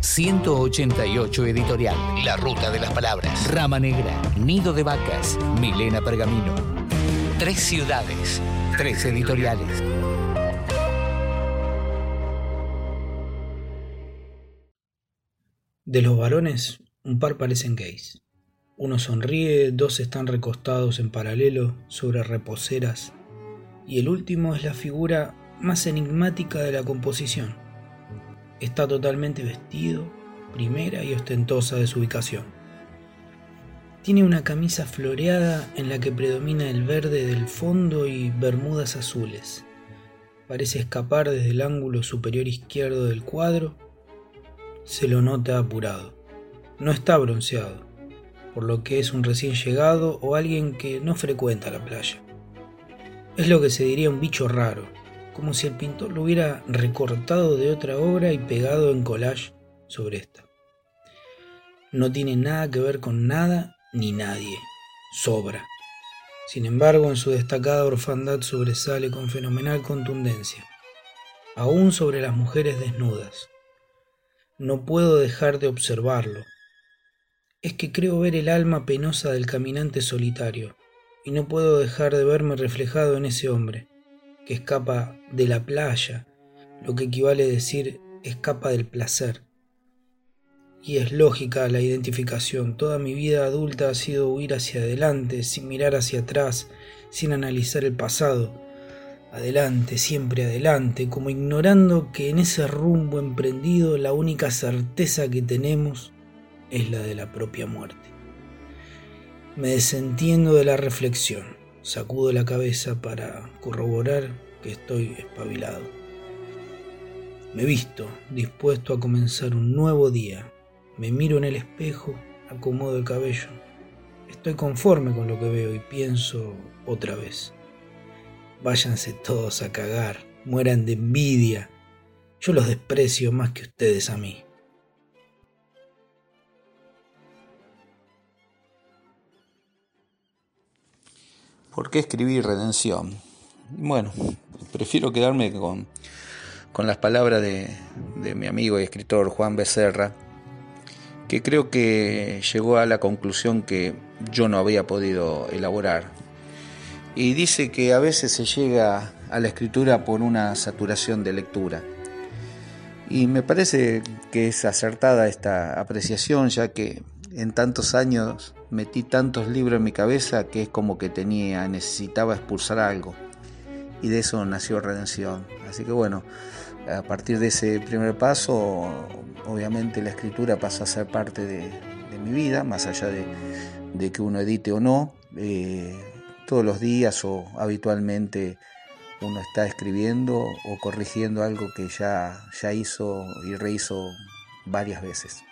188 Editorial, La Ruta de las Palabras, Rama Negra, Nido de Vacas, Milena Pergamino. Tres ciudades, tres editoriales. De los varones, un par parecen gays. Uno sonríe, dos están recostados en paralelo sobre reposeras, y el último es la figura más enigmática de la composición. Está totalmente vestido, primera y ostentosa de su ubicación. Tiene una camisa floreada en la que predomina el verde del fondo y bermudas azules. Parece escapar desde el ángulo superior izquierdo del cuadro. Se lo nota apurado. No está bronceado, por lo que es un recién llegado o alguien que no frecuenta la playa. Es lo que se diría un bicho raro, como si el pintor lo hubiera recortado de otra obra y pegado en collage sobre esta. No tiene nada que ver con nada ni nadie, sobra. Sin embargo, en su destacada orfandad sobresale con fenomenal contundencia, aún sobre las mujeres desnudas. No puedo dejar de observarlo. Es que creo ver el alma penosa del caminante solitario, y no puedo dejar de verme reflejado en ese hombre, que escapa de la playa, lo que equivale a decir escapa del placer. Y es lógica la identificación. Toda mi vida adulta ha sido huir hacia adelante, sin mirar hacia atrás, sin analizar el pasado. Adelante, siempre adelante, como ignorando que en ese rumbo emprendido la única certeza que tenemos es la de la propia muerte. Me desentiendo de la reflexión. Sacudo la cabeza para corroborar que estoy espabilado. Me visto, dispuesto a comenzar un nuevo día. Me miro en el espejo, acomodo el cabello. Estoy conforme con lo que veo y pienso otra vez. Váyanse todos a cagar, mueran de envidia. Yo los desprecio más que ustedes a mí. ¿Por qué escribir redención? Bueno, prefiero quedarme con, con las palabras de, de, mi amigo y escritor Juan Becerra, que creo que llegó a la conclusión que yo no había podido elaborar. Y dice que a veces se llega a la escritura por una saturación de lectura. Y me parece que es acertada esta apreciación, ya que en tantos años metí tantos libros en mi cabeza que es como que tenía, necesitaba expulsar algo. Y de eso nació Redención. Así que bueno, a partir de ese primer paso, obviamente la escritura pasa a ser parte de, mi vida, más allá de, de, que uno edite o no. Eh, todos los días o habitualmente uno está escribiendo o corrigiendo algo que ya, ya hizo y rehizo varias veces.